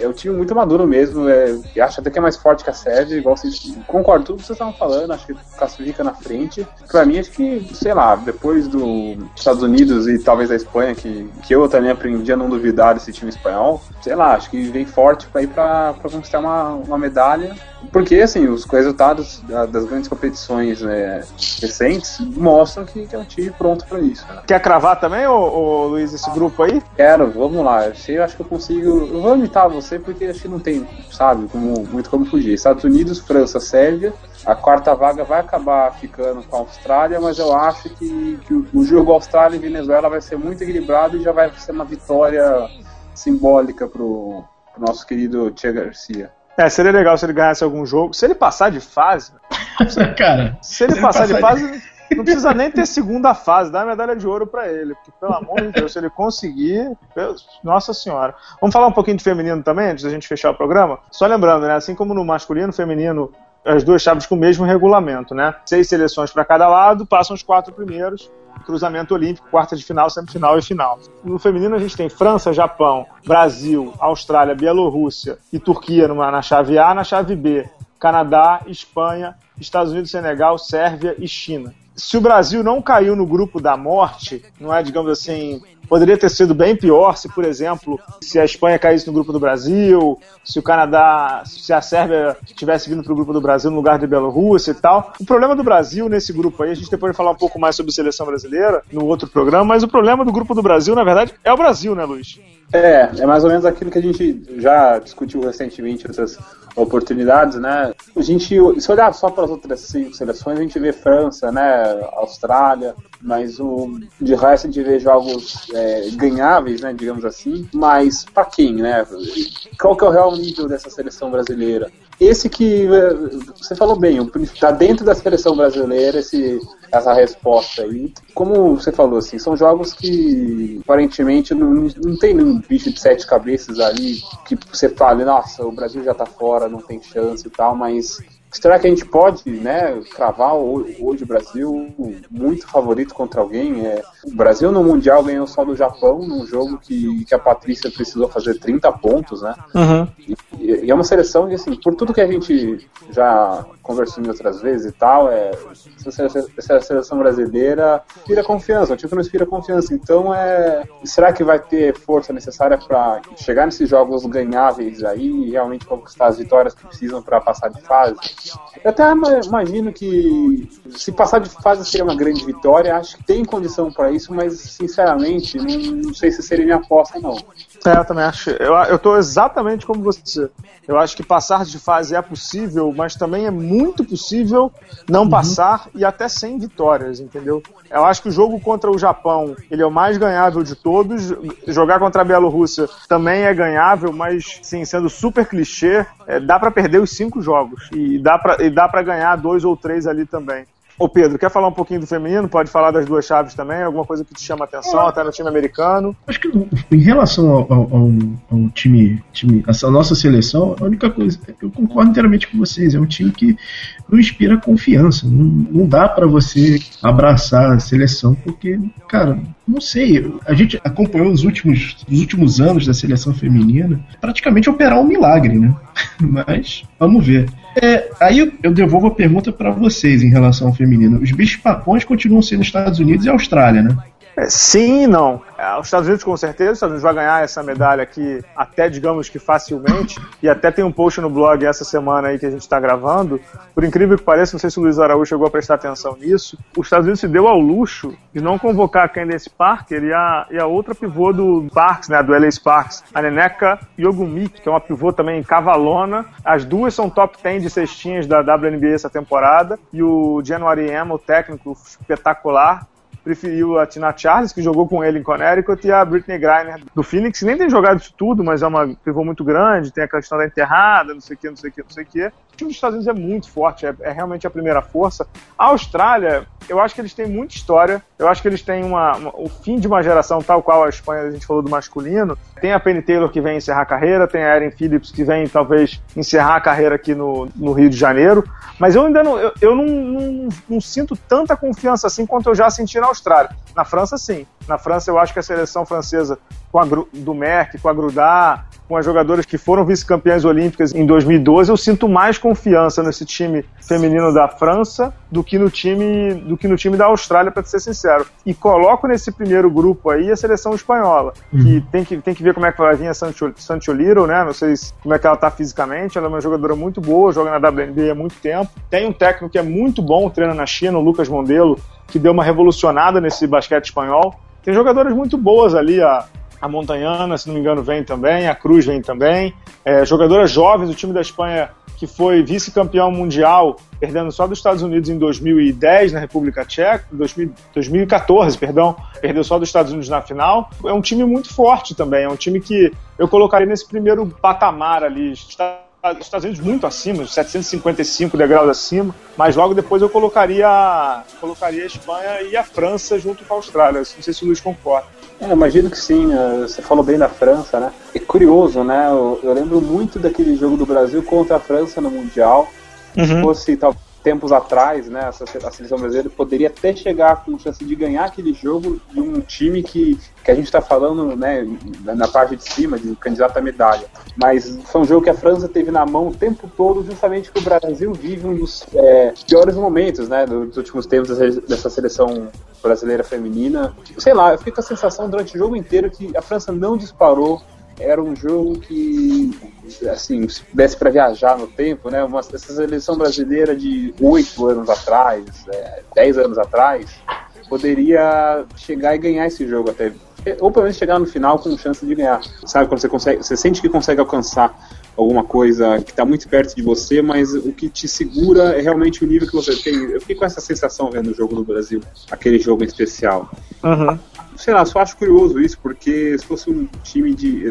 É um time muito maduro mesmo. É, acho até que é mais forte que a Sérvia, igual vocês. Concordo tudo que vocês estavam falando, acho que classifica na frente. Pra mim, acho que, sei lá, depois dos Estados Unidos e talvez da Espanha, que, que eu também aprendi a não duvidar desse time espanhol, sei lá, acho que vem forte pra ir pra, pra conquistar uma, uma medalha. Porque, assim, os resultados das grandes competições né, recentes mostram que, que, é um time pronto pra isso. Né? Quer cravar também, ô, ô, Luiz, esse grupo aí? Quero, vamos lá. Eu acho que eu consigo. Eu vou imitar você porque acho que não tem, sabe, como, muito como fugir. Estados Unidos, França, Sérvia. A quarta vaga vai acabar ficando com a Austrália, mas eu acho que, que o jogo Austrália e Venezuela vai ser muito equilibrado e já vai ser uma vitória simbólica pro, pro nosso querido Tia Garcia. É, seria legal se ele ganhasse algum jogo. Se ele passar de fase. <laughs> Cara. Se ele, se passar, ele passar de fase. Não precisa nem ter segunda fase, dá a medalha de ouro para ele. Porque, pelo amor de Deus, se ele conseguir. Nossa Senhora. Vamos falar um pouquinho de feminino também, antes da gente fechar o programa? Só lembrando, né? Assim como no masculino, feminino, as duas chaves com o mesmo regulamento, né? Seis seleções para cada lado, passam os quatro primeiros. Cruzamento olímpico, quarta de final, semifinal e final. No feminino a gente tem França, Japão, Brasil, Austrália, Bielorrússia e Turquia numa, na chave A, na chave B, Canadá, Espanha, Estados Unidos, Senegal, Sérvia e China se o Brasil não caiu no grupo da morte, não é, digamos assim, poderia ter sido bem pior se, por exemplo, se a Espanha caísse no grupo do Brasil, se o Canadá, se a Sérvia tivesse vindo para o grupo do Brasil no lugar de Bielorrússia e tal. O problema do Brasil nesse grupo aí, a gente depois vai falar um pouco mais sobre seleção brasileira no outro programa, mas o problema do grupo do Brasil, na verdade, é o Brasil, né, Luiz? É, é mais ou menos aquilo que a gente já discutiu recentemente, essas oportunidades, né? A gente, se olhar só para as outras cinco seleções, a gente vê França, né? Austrália, mas o, de resto a gente vê jogos é, ganháveis, né? Digamos assim. Mas para quem, né? Qual que é o real nível dessa seleção brasileira? esse que é, você falou bem, está dentro da seleção brasileira esse, essa resposta aí. Como você falou, assim, são jogos que aparentemente não, não tem nenhum bicho de sete cabeças ali que você fale, nossa, o Brasil já está fora, não tem chance e tal, mas Será que a gente pode, né, cravar hoje o Brasil muito favorito contra alguém? É, o Brasil no Mundial ganhou só do Japão, num jogo que, que a Patrícia precisou fazer 30 pontos, né? Uhum. E, e, é uma seleção que, assim, por tudo que a gente já conversou em outras vezes e tal, é, essa seleção brasileira inspira confiança, o time não inspira confiança. Então, é, será que vai ter força necessária para chegar nesses jogos ganháveis aí e realmente conquistar as vitórias que precisam para passar de fase? Eu até imagino que se passar de fase seria uma grande vitória, acho que tem condição para isso, mas sinceramente não, não, sei se seria minha aposta não. É, eu também acho. Eu, eu tô exatamente como você. Eu acho que passar de fase é possível, mas também é muito possível não uhum. passar e até sem vitórias, entendeu? Eu acho que o jogo contra o Japão ele é o mais ganhável de todos. Jogar contra a Bielorrússia também é ganhável, mas sim, sendo super clichê, é, dá para perder os cinco jogos e dá para e dá para ganhar dois ou três ali também. Ô Pedro, quer falar um pouquinho do feminino? Pode falar das duas chaves também? Alguma coisa que te chama a atenção, é. até no time americano? Acho que em relação ao, ao, ao time, time, a nossa seleção, a única coisa, eu concordo inteiramente com vocês, é um time que não inspira confiança. Não, não dá para você abraçar a seleção, porque, cara, não sei, a gente acompanhou os últimos, os últimos anos da seleção feminina praticamente operar um milagre, né? <laughs> Mas vamos ver. É, aí eu devolvo a pergunta para vocês em relação ao feminino. Os bichos papões continuam sendo Estados Unidos e Austrália, né? É, sim e não. É, os Estados Unidos, com certeza, os Estados Unidos vai ganhar essa medalha aqui até, digamos que facilmente. E até tem um post no blog essa semana aí que a gente está gravando. Por incrível que pareça, não sei se o Luiz Araújo chegou a prestar atenção nisso. Os Estados Unidos se deu ao luxo de não convocar a Candace Parker e a, e a outra pivô do Sparks, né, do LA Sparks, a Neneka Yogumik, que é uma pivô também cavalona. As duas são top 10 de cestinhas da WNBA essa temporada. E o January Emma, o técnico espetacular, preferiu a Tina Charles, que jogou com ele em Connecticut, e a Britney Griner do Phoenix, que nem tem jogado isso tudo, mas é uma pivô muito grande, tem a questão da enterrada, não sei o que, não sei o que, não sei o que. O time dos Estados Unidos é muito forte, é, é, realmente a primeira força. A Austrália, eu acho que eles têm muita história, eu acho que eles têm uma, uma, o fim de uma geração, tal qual a Espanha, a gente falou do masculino. Tem a Penny Taylor que vem encerrar a carreira, tem a Erin Phillips que vem talvez encerrar a carreira aqui no, no Rio de Janeiro, mas eu ainda não, eu, eu não, não, não sinto tanta confiança assim quanto eu já senti na Austrália. Na França, sim. Na França, eu acho que a seleção francesa, com a do Merck, com a Grudar, com as jogadoras que foram vice-campeãs olímpicas em 2012, eu sinto mais confiança nesse time feminino da França do que no time do que no time da Austrália, para ser sincero. E coloco nesse primeiro grupo aí a seleção espanhola, uhum. que tem que tem que ver como é que vai vir a Sancho Little, né? Não sei como é que ela tá fisicamente, ela é uma jogadora muito boa, joga na WNBA há muito tempo. Tem um técnico que é muito bom, treina na China, o Lucas Mondelo, que deu uma revolucionada nesse basquete espanhol. Tem jogadoras muito boas ali, a, a Montanhana, se não me engano, vem também, a Cruz vem também. É, jogadoras jovens, o time da Espanha que foi vice-campeão mundial, perdendo só dos Estados Unidos em 2010 na República Tcheca, 2000, 2014, perdão, perdeu só dos Estados Unidos na final. É um time muito forte também, é um time que eu colocaria nesse primeiro patamar ali. Estados Unidos muito acima, 755 degraus acima, mas logo depois eu colocaria, colocaria a Espanha e a França junto com a Austrália. Não sei se o Luiz concorda. É, imagino que sim, é, você falou bem da França, né? É curioso, né? Eu, eu lembro muito daquele jogo do Brasil contra a França no Mundial. Uhum. Se fosse talvez tempos atrás, né, a seleção brasileira poderia até chegar com chance de ganhar aquele jogo de um time que, que a gente está falando né, na parte de cima, de candidato à medalha. Mas foi um jogo que a França teve na mão o tempo todo, justamente que o Brasil vive um dos é, piores momentos né, dos últimos tempos dessa seleção brasileira feminina. Sei lá, eu fiquei com a sensação durante o jogo inteiro que a França não disparou era um jogo que, assim, se desse para viajar no tempo, né? Uma, essa seleção brasileira de oito anos atrás, é, dez anos atrás, poderia chegar e ganhar esse jogo até. Ou pelo menos chegar no final com chance de ganhar. Sabe, quando você consegue, você sente que consegue alcançar alguma coisa que está muito perto de você, mas o que te segura é realmente o nível que você tem. Eu fiquei com essa sensação vendo o jogo no Brasil, aquele jogo especial. Uhum sei lá, só acho curioso isso, porque se fosse um time de.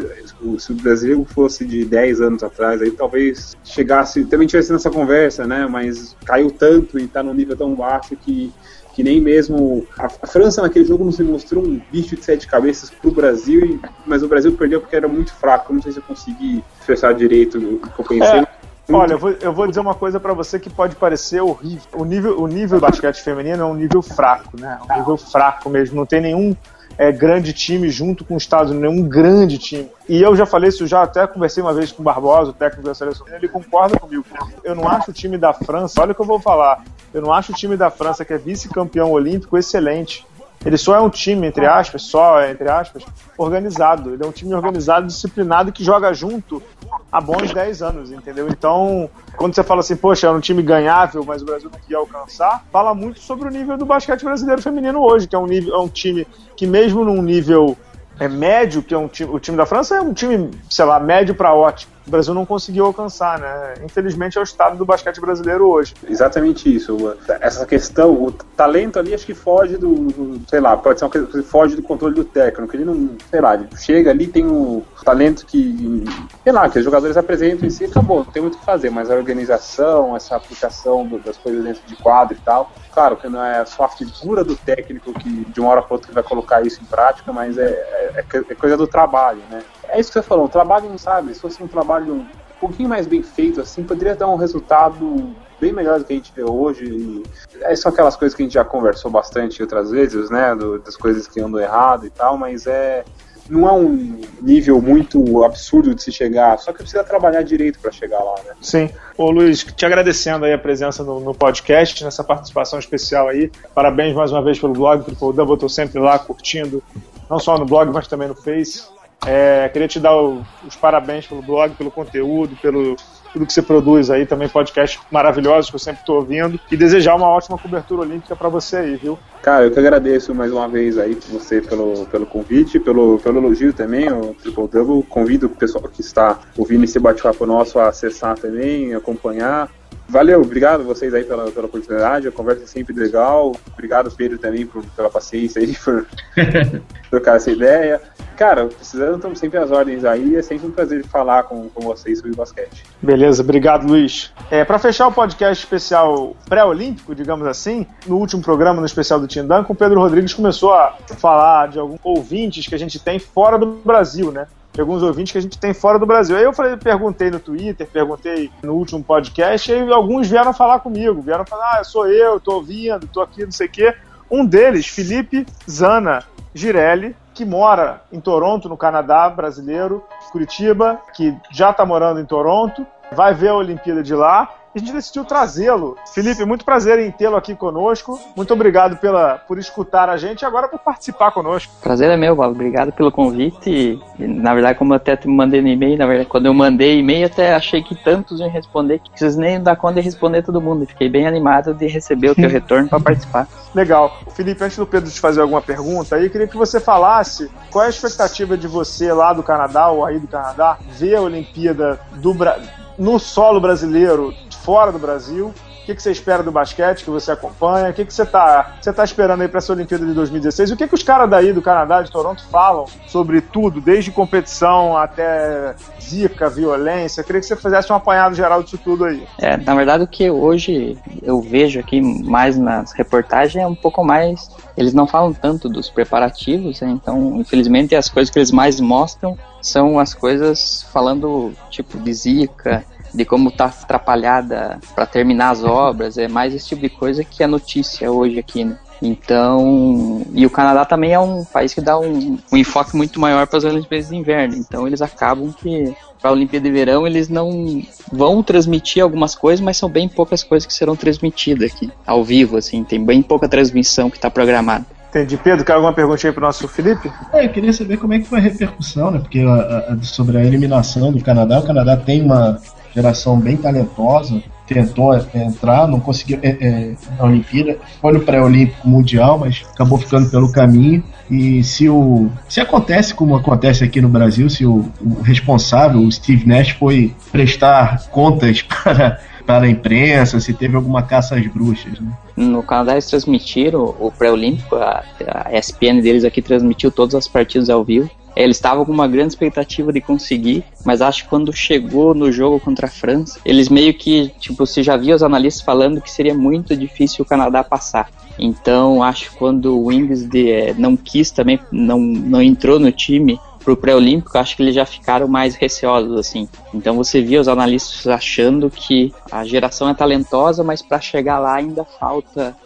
Se o Brasil fosse de 10 anos atrás, aí talvez chegasse. Também tivesse nessa conversa, né? Mas caiu tanto e tá num nível tão baixo que. Que nem mesmo. A, França naquele jogo não se mostrou um bicho de sete cabeças pro Brasil, e, mas o Brasil perdeu porque era muito fraco. Não sei se eu consegui fechar direito o que eu pensei. É Olha, eu vou, eu vou dizer uma coisa para você que pode parecer horrível. O nível, o nível do basquete feminino é um nível fraco, né? É um nível fraco mesmo. Não tem nenhum é, grande time junto com os Estados Unidos, nenhum grande time. E eu já falei isso, já até conversei uma vez com o Barbosa, o técnico da seleção, ele concorda comigo. Eu não acho o time da França, olha o que eu vou falar, eu não acho o time da França, que é vice-campeão olímpico, excelente. Ele só é um time, entre aspas, só, entre aspas, organizado. Ele é um time organizado, disciplinado, que joga junto há bons 10 anos, entendeu? Então, quando você fala assim, poxa, é um time ganhável, mas o Brasil não queria alcançar, fala muito sobre o nível do basquete brasileiro feminino hoje, que é um, nível, é um time que mesmo num nível é médio, que é um time, o time da França é um time, sei lá, médio para ótimo. O Brasil não conseguiu alcançar, né? Infelizmente é o estado do basquete brasileiro hoje. Exatamente isso. Essa questão, o talento ali acho que foge do, sei lá, pode ser uma coisa que foge do controle do técnico. Ele não, sei lá, chega ali, tem o talento que, sei lá, que os jogadores apresentam em si, acabou, não tem muito o que fazer, mas a organização, essa aplicação das coisas dentro de quadro e tal, claro que não é só a figura do técnico que de uma hora para outra vai colocar isso em prática, mas é, é, é coisa do trabalho, né? É isso que você falou, o trabalho sabe, se fosse um trabalho um pouquinho mais bem feito, assim, poderia dar um resultado bem melhor do que a gente vê hoje. E é, são aquelas coisas que a gente já conversou bastante outras vezes, né? Do, das coisas que andam errado e tal, mas é. Não é um nível muito absurdo de se chegar, só que precisa trabalhar direito para chegar lá, né? Sim. Ô Luiz, te agradecendo aí a presença no, no, podcast, nessa participação especial aí. Parabéns mais uma vez pelo blog, Triple Double, tô sempre lá curtindo, não só no blog, mas também no Face. É, queria te dar o, os parabéns pelo blog, pelo conteúdo, pelo tudo que você produz aí, também podcasts maravilhosos que eu sempre estou ouvindo, e desejar uma ótima cobertura olímpica para você aí, viu? Cara, eu que agradeço mais uma vez aí você pelo, pelo convite, pelo, pelo elogio também, o Triple Double. Convido o pessoal que está ouvindo esse bate-papo nosso a acessar também, acompanhar. Valeu, obrigado vocês aí pela, pela oportunidade, a conversa é sempre legal. Obrigado, Pedro, também por, pela paciência aí, <laughs> por <laughs> trocar essa ideia. Cara, precisando, estamos sempre às ordens aí. É sempre um prazer falar com, com vocês sobre basquete. Beleza, obrigado, Luiz. É, para fechar o podcast especial pré-olímpico, digamos assim, no último programa, no especial do Tim Duncan, o Pedro Rodrigues começou a falar de alguns ouvintes que a gente tem fora do Brasil, né? De alguns ouvintes que a gente tem fora do Brasil. Aí eu falei, perguntei no Twitter, perguntei no último podcast, e alguns vieram falar comigo, vieram falar, ah, sou eu, tô ouvindo, tô aqui, não sei o quê. Um deles, Felipe Zana Girelli, que mora em Toronto, no Canadá, brasileiro, Curitiba, que já está morando em Toronto, vai ver a Olimpíada de lá a gente decidiu trazê-lo. Felipe, muito prazer em tê-lo aqui conosco. Muito obrigado pela, por escutar a gente e agora por participar conosco. Prazer é meu, Paulo. Obrigado pelo convite. E, na verdade, como eu até te mandei no e-mail, na verdade, quando eu mandei e-mail, até achei que tantos iam responder que vocês nem dar conta de responder todo mundo. Fiquei bem animado de receber o teu <laughs> retorno para participar. Legal. Felipe, antes do Pedro te fazer alguma pergunta, eu queria que você falasse qual é a expectativa de você lá do Canadá ou aí do Canadá ver a Olimpíada do Brasil no solo brasileiro, fora do Brasil. O que, que você espera do basquete que você acompanha? O que, que você está você tá esperando aí para essa Olimpíada de 2016? O que, que os caras daí do Canadá, de Toronto, falam sobre tudo, desde competição até zika, violência? Eu queria que você fizesse um apanhado geral disso tudo aí. É, na verdade, o que hoje eu vejo aqui mais nas reportagens é um pouco mais. Eles não falam tanto dos preparativos, né? então, infelizmente, as coisas que eles mais mostram são as coisas falando, tipo, de zika de como tá atrapalhada para terminar as obras, é mais esse tipo de coisa que é notícia hoje aqui, né? Então, e o Canadá também é um país que dá um, um enfoque muito maior para as Olimpíadas de Inverno. Então, eles acabam que para a Olimpíada de Verão eles não vão transmitir algumas coisas, mas são bem poucas coisas que serão transmitidas aqui ao vivo, assim. Tem bem pouca transmissão que está programada. Entendi. Pedro, quer alguma perguntinha aí pro nosso Felipe? É, eu queria saber como é que foi a repercussão, né? Porque a, a, sobre a eliminação do Canadá, o Canadá tem uma geração bem talentosa, tentou entrar, não conseguiu é, é, na Olimpíada, foi no pré-olímpico mundial, mas acabou ficando pelo caminho. E se o se acontece como acontece aqui no Brasil, se o, o responsável, o Steve Nash, foi prestar contas <laughs> para para a imprensa, se teve alguma caça às bruxas. Né? No Canadá eles transmitiram o pré-olímpico, a, a ESPN deles aqui transmitiu todas as partidas ao vivo. Eles estavam com uma grande expectativa de conseguir, mas acho que quando chegou no jogo contra a França, eles meio que, tipo, você já viu os analistas falando que seria muito difícil o Canadá passar. Então, acho que quando o Wings de, é, não quis também, não, não entrou no time, pro pré-olímpico, acho que eles já ficaram mais receosos, assim. Então você via os analistas achando que a geração é talentosa, mas para chegar lá ainda falta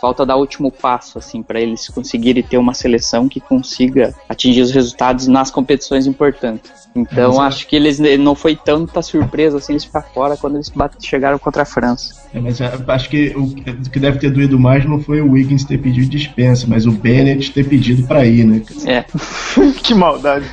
falta dar o último passo, assim, para eles conseguirem ter uma seleção que consiga atingir os resultados nas competições importantes. Então, é, acho que eles não foi tanta surpresa assim eles ficar fora quando eles chegaram contra a França. É, mas é, acho que o que deve ter doído mais não foi o Wiggins ter pedido dispensa, mas o Bennett ter pedido para ir, né? É. <laughs> que maldade.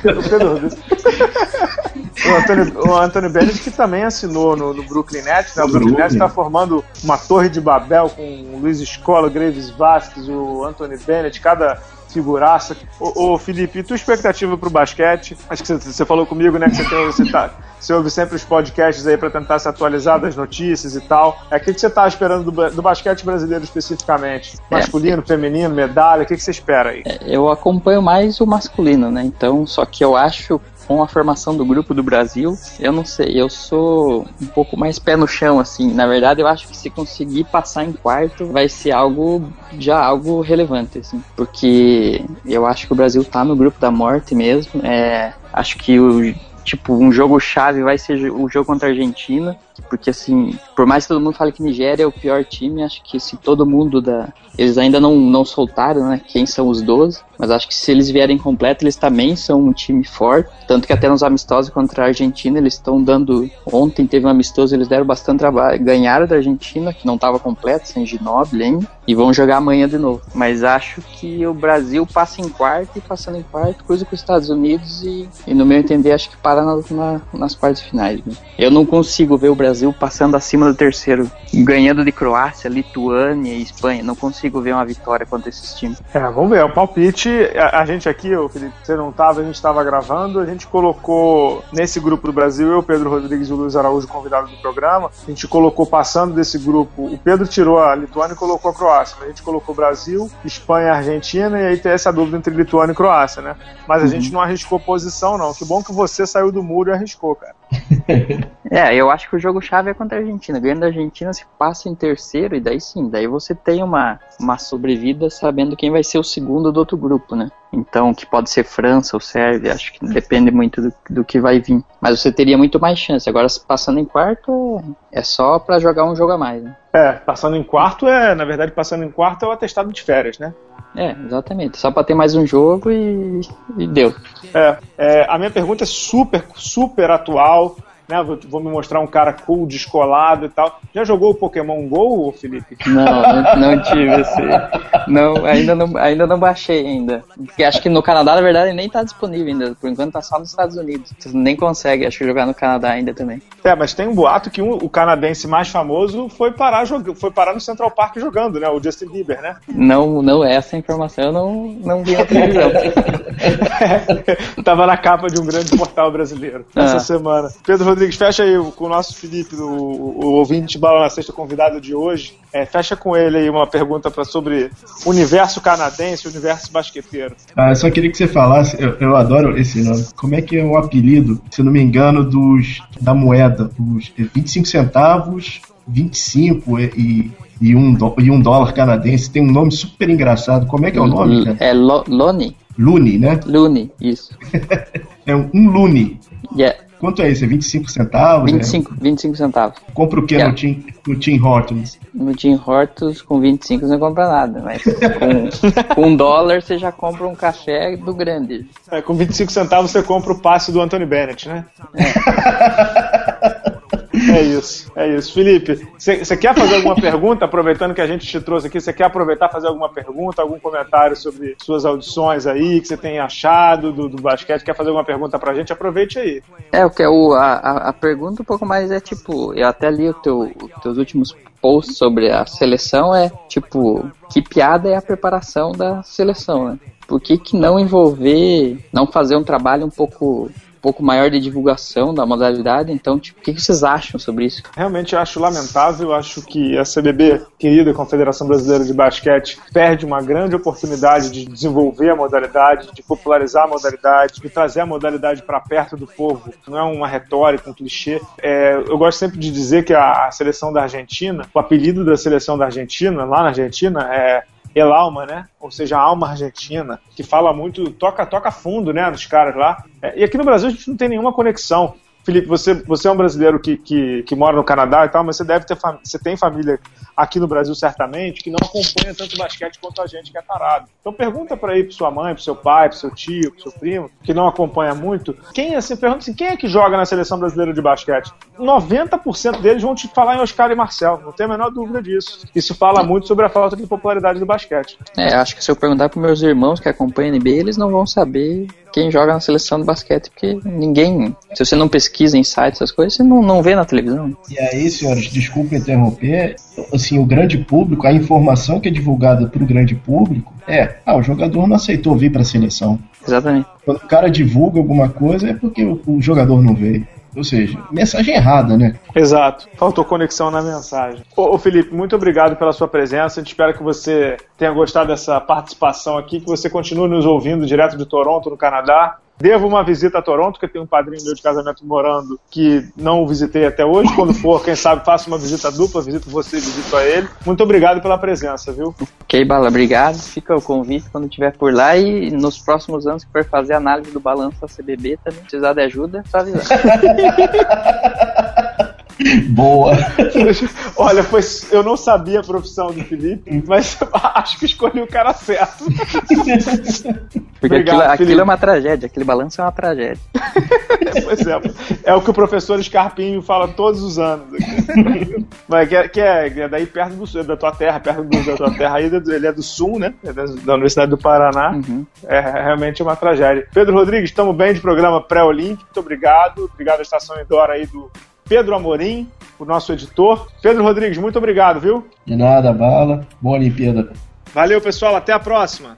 O Pedro o Anthony, o Anthony Bennett que também assinou no, no Brooklyn Nets, né? O Brooklyn Nets está formando uma torre de Babel com o Luiz Escola, Graves Vasquez, o Anthony Bennett, cada figuraça. Ô, ô Felipe, e tua expectativa pro basquete? Acho que você, falou comigo, né, que você, tem, você, tá, você ouve sempre os podcasts aí para tentar se atualizar das notícias e tal. É, o que, que você tá esperando do, do basquete brasileiro especificamente? É. Masculino, é. feminino, medalha, o que, que você espera aí? É, eu acompanho mais o masculino, né, então, só que eu acho com a formação do grupo do Brasil, eu não sei, eu sou um pouco mais pé no chão, assim. Na verdade, eu acho que se conseguir passar em quarto, vai ser algo já algo relevante, assim. Porque eu acho que o Brasil tá no grupo da morte mesmo. É, acho que o tipo, um jogo chave vai ser o jogo contra a Argentina, porque assim, por mais que todo mundo fale que Nigéria é o pior time, acho que se todo mundo da, eles ainda não, não soltaram, né, quem são os 12, mas acho que se eles vierem completo, eles também são um time forte. Tanto que até nos amistosos contra a Argentina, eles estão dando. Ontem teve um amistoso, eles deram bastante trabalho. Ganharam da Argentina, que não estava completo, sem Ginobili ainda. E vão jogar amanhã de novo. Mas acho que o Brasil passa em quarto e passando em quarto, coisa com os Estados Unidos. E, e no meu entender, acho que para na, na, nas partes finais. Né? Eu não consigo ver o Brasil passando acima do terceiro, ganhando de Croácia, Lituânia e Espanha. Não consigo ver uma vitória contra esses times. É, vamos ver. O palpite a, a, gente aqui, o Felipe, você não estava, a gente estava gravando, a gente colocou nesse grupo do Brasil, eu, Pedro Rodrigues e o Luiz Araújo, convidado do programa, a gente colocou passando desse grupo, o Pedro tirou a Lituânia e colocou a Croácia, a gente colocou Brasil, Espanha e Argentina, e aí tem essa dúvida entre Lituânia e Croácia, né? Mas a uhum. gente não arriscou posição, não. Que bom que você saiu do muro e arriscou, cara. <laughs> é, eu acho que o jogo chave é contra a Argentina. Ganhando a Argentina, se passa em terceiro, e daí sim, daí você tem uma, uma sobrevida sabendo quem vai ser o segundo do outro grupo, né? Então, que pode ser França ou Sérvia, acho que depende muito do, do que vai vir. Mas você teria muito mais chance. Agora, passando em quarto, é só para jogar um jogo a mais, né? É, passando em quarto é, na verdade, passando em quarto é o atestado de férias, né? É, exatamente. Só para ter mais um jogo e, e deu. É, é, a minha pergunta é super, super atual né? Vou, vou, me mostrar um cara cool, descolado e tal. Já jogou o Pokémon GO, Felipe? Não, não, não tive esse. Não, ainda não, ainda não baixei ainda. Porque acho que no Canadá, na verdade, nem tá disponível ainda. Por enquanto tá só nos Estados Unidos. Você nem consegue, acho, jogar no Canadá ainda também. É, mas tem um boato que um, o canadense mais famoso foi parar, foi parar no Central Park jogando, né? O Justin Bieber, né? Não, não é essa informação eu não, não vi na televisão. <laughs> é, tava na capa de um grande portal brasileiro essa ah. semana. Pedro Rodrigues, fecha aí com o nosso Felipe, o, o ouvinte Bala na Sexta convidado de hoje. É, fecha com ele aí uma pergunta pra, sobre o universo canadense, o universo basqueteiro. Ah, eu só queria que você falasse, eu, eu adoro esse nome. Como é que é o apelido, se não me engano, dos da moeda? Os 25 centavos, 25 e, e, um, e um dólar canadense. Tem um nome super engraçado. Como é que é o nome? Cara? É Lone. Lune, né? Lune, isso. <laughs> é um, um Lune. Yeah. Quanto é isso? É 25 centavos? 25, né? 25 centavos. Compra o que yeah. no, Tim, no Tim Hortons? No Tim Hortons, com 25 você não compra nada, mas com, com um dólar você já compra um café do grande. É, com 25 centavos você compra o passe do Anthony Bennett, né? É. <laughs> É isso, é isso. Felipe, você quer fazer alguma pergunta, aproveitando que a gente te trouxe aqui, você quer aproveitar fazer alguma pergunta, algum comentário sobre suas audições aí, que você tem achado do, do basquete, quer fazer alguma pergunta pra gente? Aproveite aí. É, o que é o, a, a pergunta um pouco mais é tipo, eu até li o teu, os teus últimos posts sobre a seleção, é tipo, que piada é a preparação da seleção, né? Por que, que não envolver, não fazer um trabalho um pouco pouco maior de divulgação da modalidade. Então, tipo, o que vocês acham sobre isso? Realmente acho lamentável. Acho que a CBB, querida Confederação Brasileira de Basquete, perde uma grande oportunidade de desenvolver a modalidade, de popularizar a modalidade, de trazer a modalidade para perto do povo. Não é uma retórica, um clichê. É, eu gosto sempre de dizer que a, a seleção da Argentina, o apelido da seleção da Argentina, lá na Argentina, é El Alma, né? Ou seja, a alma argentina, que fala muito, toca, toca fundo, né, nos caras lá. É, e aqui no Brasil a gente não tem nenhuma conexão. Felipe, você, você é um brasileiro que, que, que mora no Canadá e tal, mas você deve ter você tem família aqui no Brasil certamente que não acompanha tanto basquete quanto a gente que é parado. Então pergunta para aí para sua mãe, para seu pai, para seu tio, para seu primo, que não acompanha muito, quem assim, pergunta assim, quem é que joga na seleção brasileira de basquete? 90% deles vão te falar em Oscar e Marcel, não tem a menor dúvida disso. Isso fala muito sobre a falta de popularidade do basquete. É, acho que se eu perguntar para meus irmãos que acompanham a NBA, eles não vão saber quem joga na seleção de basquete, porque ninguém, se você não pesquisa em sites, essas coisas, você não, não vê na televisão. E aí, senhores, desculpa interromper, assim, o grande público, a informação que é divulgada para o grande público é, ah, o jogador não aceitou vir para a seleção. Exatamente. Quando o cara divulga alguma coisa é porque o, o jogador não veio. Ou seja, mensagem errada, né? Exato. Faltou conexão na mensagem. Ô, ô, Felipe, muito obrigado pela sua presença. A gente espera que você tenha gostado dessa participação aqui, que você continue nos ouvindo direto de Toronto, no Canadá. Devo uma visita a Toronto, porque tem um padrinho meu de casamento morando que não o visitei até hoje. Quando for, quem sabe, faço uma visita dupla, visito você e visito a ele. Muito obrigado pela presença, viu? Ok, Bala, obrigado. Fica o convite quando estiver por lá e nos próximos anos que for fazer análise do balanço da CBB também, precisar de ajuda, só avisar. <laughs> <laughs> Boa. Olha, foi, eu não sabia a profissão do Felipe, mas <laughs> acho que escolhi o cara certo. <laughs> Porque Obrigado, aquilo, aquilo, é uma tragédia, aquele balanço é uma tragédia. pois é, é o que o professor Scarpinho fala todos os anos. mas que é, que é, é, daí perto do sul, da tua terra, perto do, da tua terra aí, ele é do sul, né? É da Universidade do Paraná. Uhum. É realmente uma tragédia. Pedro Rodrigues, estamos bem de programa pré-olímpico, muito obrigado. Obrigado à Estação Endora aí do Pedro Amorim, o nosso editor. Pedro Rodrigues, muito obrigado, viu? De nada, bala. Boa Olimpíada. Valeu, pessoal. Até a próxima.